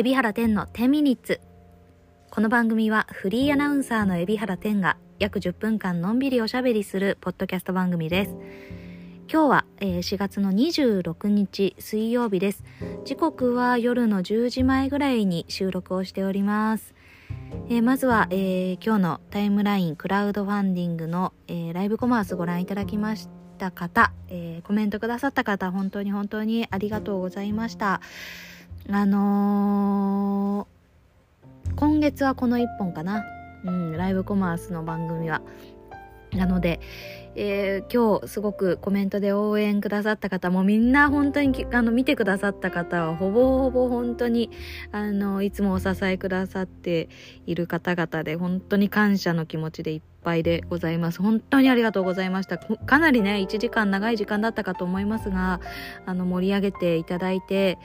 海老原天の10ミニッツ。この番組はフリーアナウンサーの海老原天が約10分間のんびりおしゃべりするポッドキャスト番組です。今日は、え4月の26日水曜日です。時刻は夜の10時前ぐらいに収録をしております。まずは、今日のタイムラインクラウドファンディングの、ライブコマースご覧いただきました方、えコメントくださった方本当に本当にありがとうございました。あのー今月はこの1本かな、うん、ライブコマースの番組は。なので、えー今日すごくコメントで応援くださった方もみんな本当にあの見てくださった方はほぼほぼ本当にあのいつもお支えくださっている方々で本当に感謝の気持ちでいっぱいでございます。本当にありがとうございました。かなりね1時間長い時間だったかと思いますがあの盛り上げていただいて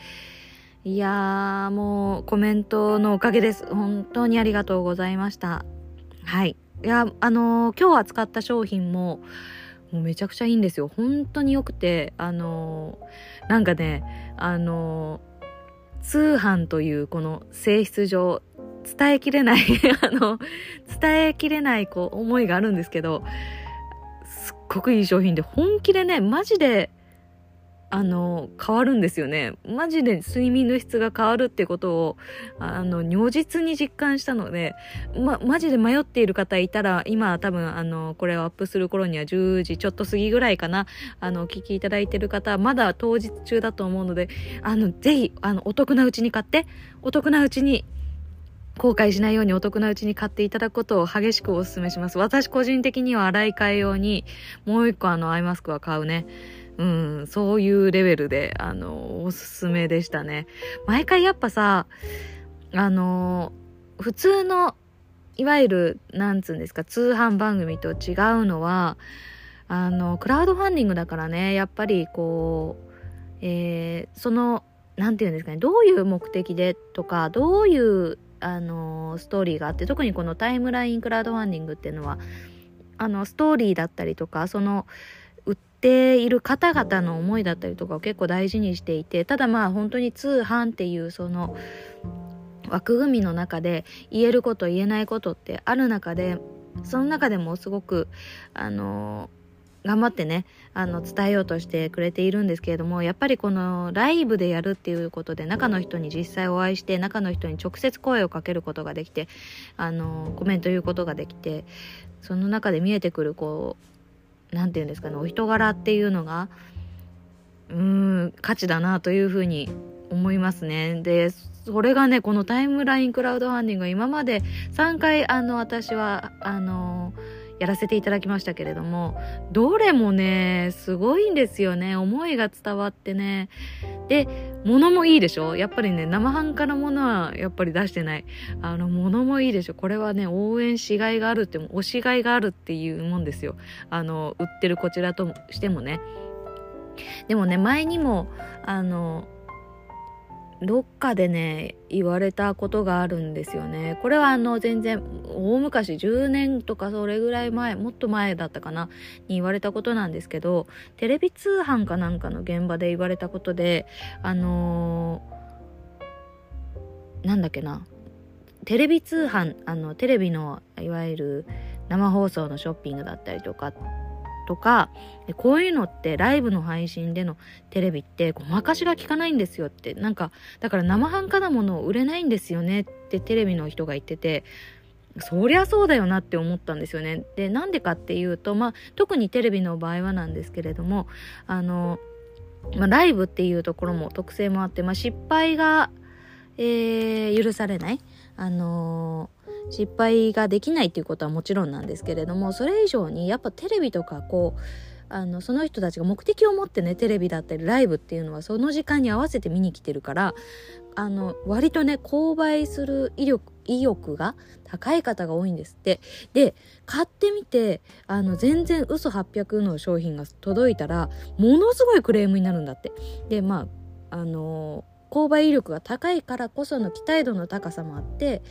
いやーもうコメントのおかげです。本当にありがとうございました。はい。いやあのー今日扱った商品ももうめちゃくちゃいいんですよ。本当に良くてあのーなんかねあのー通販というこの性質上伝えきれない あの伝えきれないこう思いがあるんですけどすっごくいい商品で本気でねマジであの変わるんですよねマジで睡眠の質が変わるってことをあの如実に実感したのでま、マジで迷っている方いたら今多分あのこれをアップする頃には10時ちょっと過ぎぐらいかなあのお聞きいただいている方まだ当日中だと思うのであのぜひあのお得なうちに買ってお得なうちに後悔しないようにお得なうちに買っていただくことを激しくお勧めします。私個人的には洗い替え用にもう一個あのアイマスクは買うね。うん、そういうレベルで、あの、おすすめでしたね。毎回やっぱさ、あの、普通の、いわゆる、なんつうんですか、通販番組と違うのは、あの、クラウドファンディングだからね、やっぱりこう、えーその、なんていうんですかね、どういう目的でとか、どういう、あの、ストーリーがあって、特にこのタイムラインクラウドファンディングっていうのは、あの、ストーリーだったりとか、その、ている方々の思いだったりとかを結構大事にしていてただまあ本当に通販っていうその枠組みの中で言えること言えないことってある中でその中でもすごくあの頑張ってねあの伝えようとしてくれているんですけれどもやっぱりこのライブでやるっていうことで中の人に実際お会いして中の人に直接声をかけることができてあのコメント言うことができてその中で見えてくるこう何て言うんですかねお人柄っていうのがうーん価値だなというふうに思いますね。でそれがねこのタイムラインクラウドファンディング今まで3回あの私はあのやらせていただきましたけれどもどれもねすごいんですよね。思いが伝わってね。で物もいいでしょ？やっぱりね生半可なものはやっぱり出してない。あの物もいいでしょ？これはね応援しがいがあるって押しがいがあるっていうもんですよ。あの売ってるこちらとしてもね。でもね前にもあのどっかでね言われたことがあるんですよね。これはあの全然大昔10年とかそれぐらい前もっと前だったかなに言われたことなんですけどテレビ通販かなんかの現場で言われたことであのーなんだっけなテレビ通販あのテレビのいわゆる生放送のショッピングだったりとかとかこういうのってライブの配信でのテレビってごまかしが効かないんですよってなんかだから生半可なものを売れないんですよねってテレビの人が言っててそりゃそうだよなって思ったんですよね。でなんでかっていうと、まあ、特にテレビの場合はなんですけれどもあの、まあ、ライブっていうところも特性もあって、まあ、失敗が、えー許されない。あの失敗ができないっていうことはもちろんなんですけれどもそれ以上にやっぱテレビとかこうあのその人たちが目的を持ってねテレビだったりライブっていうのはその時間に合わせて見に来てるからあの割とね購買する意力意欲が高い方が多いんですって。で買ってみてあの全然嘘800の商品が届いたらものすごいクレームになるんだって。でまああの購買意力が高いからこその期待度の高さもあって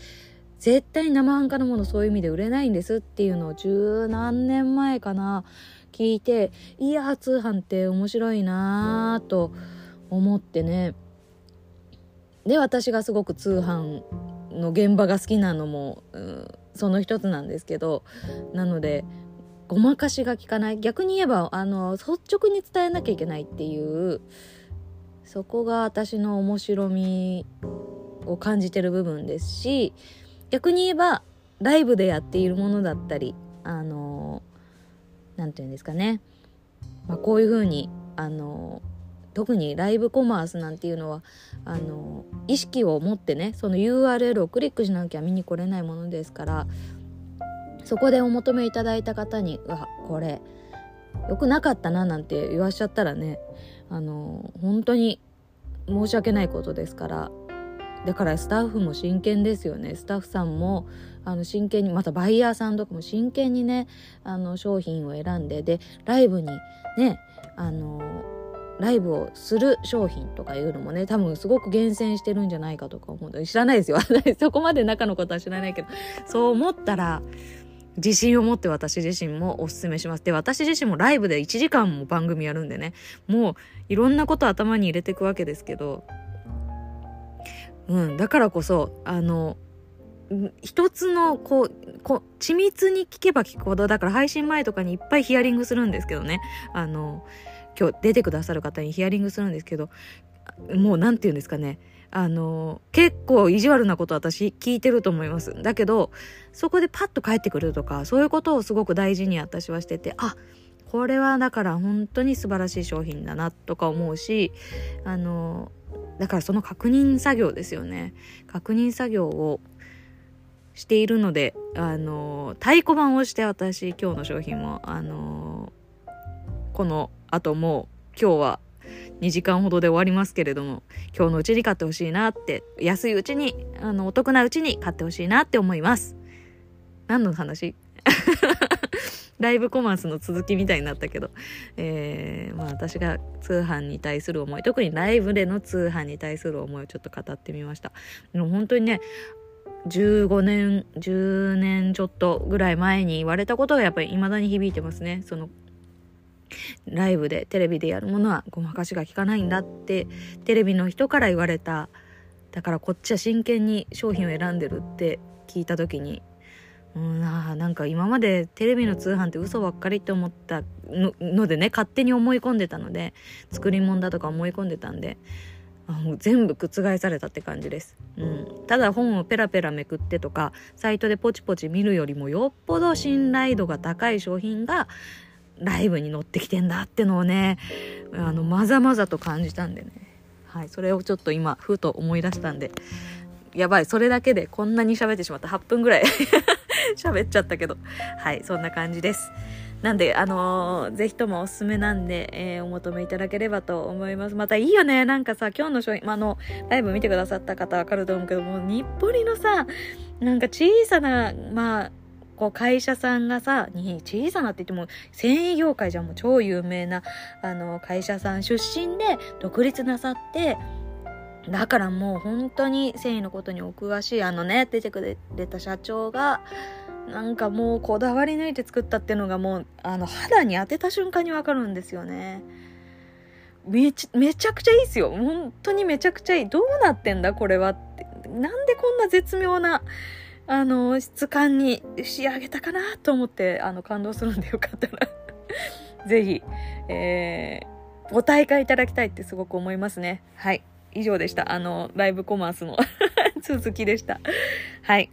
絶対生半可なものそういう意味で売れないんですっていうのを十何年前かな聞いていや通販って面白いなぁと思ってね。で私がすごく通販の現場が好きなのも、うん、その一つなんですけどなのでごまかしが効かない。逆に言えばあの率直に伝えなきゃいけないっていうそこが私の面白みを感じてる部分ですし逆に言えばライブでやっているものだったりあの何て言うんですかね、まあ、こういうふうにあの特にライブコマースなんていうのはあの意識を持ってねその URL をクリックしなきゃ見に来れないものですからそこでお求めいただいた方に「うわこれ良くなかったな」なんて言わしちゃったらねあの本当に申し訳ないことですからだからスタッフも真剣ですよね。スタッフさんもあの真剣にまたバイヤーさんとかも真剣にねあの商品を選んででライブにねあのライブをする商品とかいうのもね多分すごく厳選してるんじゃないかとか思う知らないですよ。そこまで中のことは知らないけど。そう思ったら自信を持って私自身もおすすめします。で、私自身もライブで1時間も番組やるんでね、もういろんなこと頭に入れていくわけですけど、うん、だからこそ、あの、一つのこうこ緻密に聞けば聞くほどだから配信前とかにいっぱいヒアリングするんですけどね。あの今日出てくださる方にヒアリングするんですけどもう何て言うんですかね。あの結構意地悪なこと私聞いてると思います。だけどそこでパッと帰ってくるとかそういうことをすごく大事に私はしててあこれはだから本当に素晴らしい商品だなとか思うしあのだからその確認作業ですよね。確認作業をしているのであの太鼓判をして私今日の商品もあのこの後もう今日は2時間ほどで終わりますけれども今日のうちに買ってほしいなって安いうちにあのお得なうちに買ってほしいなって思います。何の話？ライブコマースの続きみたいになったけど、えー、まあ私が通販に対する思い特にライブでの通販に対する思いをちょっと語ってみました。でも本当にね15年10年ちょっとぐらい前に言われたことがやっぱり未だに響いてますね。そのライブでテレビでやるものはごまかしが効かないんだってテレビの人から言われた。だからこっちは真剣に商品を選んでるって聞いた時にうんあなんか今までテレビの通販って嘘ばっかりって思ったのでね勝手に思い込んでたので作り物だとか思い込んでたんでもう全部覆されたって感じです、うん、ただ本をペラペラめくってとかサイトでポチポチ見るよりもよっぽど信頼度が高い商品がライブに乗ってきてんだってのをねあのまざまざと感じたんでね。はいそれをちょっと今ふと思い出したんでやばいそれだけでこんなに喋ってしまった。8分ぐらい。喋っちゃったけどはいそんな感じですなんで、あのー、ぜひともおすすめなんで、えー、お求めいただければと思います。またいいよね。なんかさ、今日の商品、まあ、の、ライブ見てくださった方わかると思うけども、日暮里のさ、なんか小さな、まあ、こう会社さんがさ、に小さなって言っても、繊維業界じゃもう超有名な、あの、会社さん出身で独立なさって、だからもう本当に繊維のことにお詳しい、あのね、出てくれた社長が、なんかもうこだわり抜いて作ったっていうのがもう、あの、肌に当てた瞬間にわかるんですよね。めち、めちゃくちゃいいっすよ。本当にめちゃくちゃいい。どうなってんだこれはって。なんでこんな絶妙な、あの、質感に仕上げたかなと思って、あの、感動するんでよかったら ぜひ、えー、ご大会いただきたいってすごく思いますね。はい。以上でした。あの、ライブコマースの 続きでした。はい。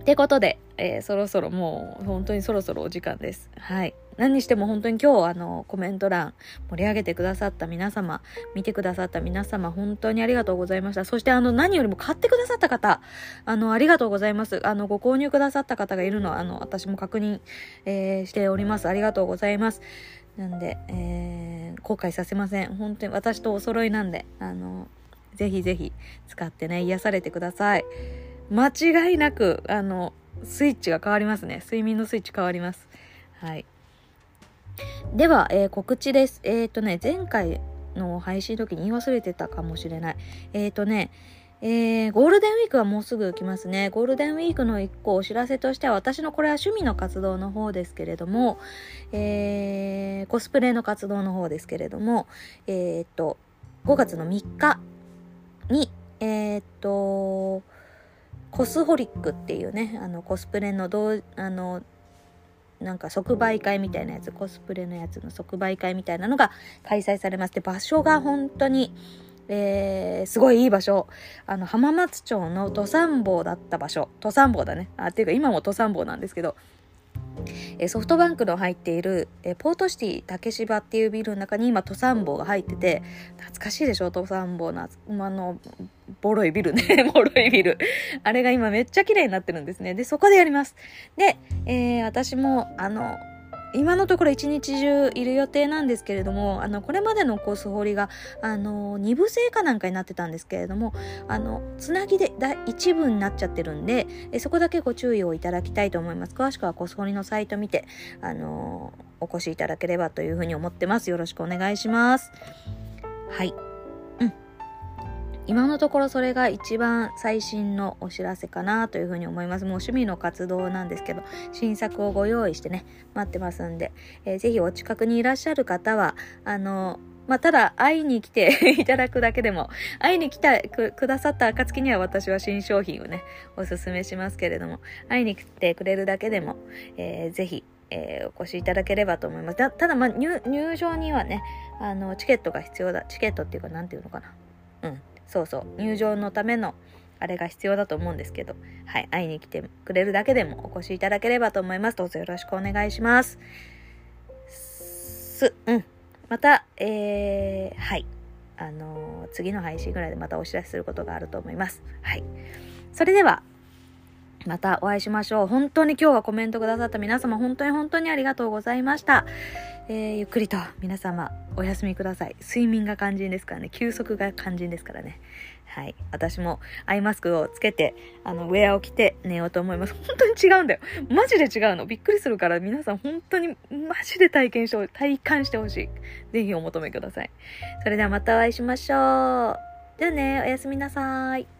ってことで、えー、そろそろもう本当にそろそろお時間です。はい。何にしても本当に今日あのコメント欄盛り上げてくださった皆様、見てくださった皆様、本当にありがとうございました。そしてあの何よりも買ってくださった方、あのありがとうございます。あのご購入くださった方がいるのはあの私も確認、えー、しております。ありがとうございます。なんで、えー、後悔させません。本当に私とお揃いなんで、あの、ぜひぜひ使ってね、癒されてください。間違いなく、あの、スイッチが変わりますね。睡眠のスイッチ変わります。はい。では、えー、告知です。えっ、ー、とね、前回の配信時に言い忘れてたかもしれない。えっ、ー、とね、えー、ゴールデンウィークはもうすぐ来ますね。ゴールデンウィークの一個お知らせとしては、私のこれは趣味の活動の方ですけれども、えー、コスプレの活動の方ですけれども、えー、っと、5月の3日に、えー、っと、コスホリックっていうね、あの、コスプレのどう、あの、なんか即売会みたいなやつ、コスプレのやつの即売会みたいなのが開催されます。で、場所が本当に、えー、すごいいい場所。あの、浜松町の登山坊だった場所。登山坊だね。あ、っていうか今も登山坊なんですけど、えソフトバンクの入っている、えポートシティ竹芝っていうビルの中に今登山坊が入ってて懐かしいでしょ？登山坊のあのボロいビルね ボロいビルあれが今めっちゃ綺麗になってるんですねでそこでやりますで、えー、私もあの今のところ一日中いる予定なんですけれども、あの、これまでのコース掘りが、あの、二部制かなんかになってたんですけれども、あの、つなぎで一部になっちゃってるんで、えそこだけご注意をいただきたいと思います。詳しくはコース掘りのサイト見て、あの、お越しいただければというふうに思ってます。よろしくお願いします。はい。今のところそれが一番最新のお知らせかなというふうに思います。もう趣味の活動なんですけど、新作をご用意してね、待ってますんで、えー、ぜひお近くにいらっしゃる方は、あの、まあ、ただ会いに来ていただくだけでも、会いに来たくださった暁には私は新商品をね、おすすめしますけれども、会いに来てくれるだけでも、えー、ぜひ、えー、お越しいただければと思います。ただ、まあ、入場にはね、あの、チケットが必要だ。チケットっていうか、なんていうのかな。うん。そうそう入場のためのあれが必要だと思うんですけど、はい、会いに来てくれるだけでもお越しいただければと思います。どうぞよろしくお願いします。す、うん。また、えー、はい。あのー、次の配信ぐらいでまたお知らせすることがあると思います。はい。それでは、またお会いしましょう。本当に今日はコメントくださった皆様、本当に本当にありがとうございました。えー、ゆっくりと皆様お休みください。睡眠が肝心ですからね。休息が肝心ですからね。はい。私もアイマスクをつけて、あの、ウェアを着て寝ようと思います。本当に違うんだよ。マジで違うの。びっくりするから皆さん本当にマジで体験して、体感してほしい。ぜひお求めください。それではまたお会いしましょう。じゃあね、おやすみなさい。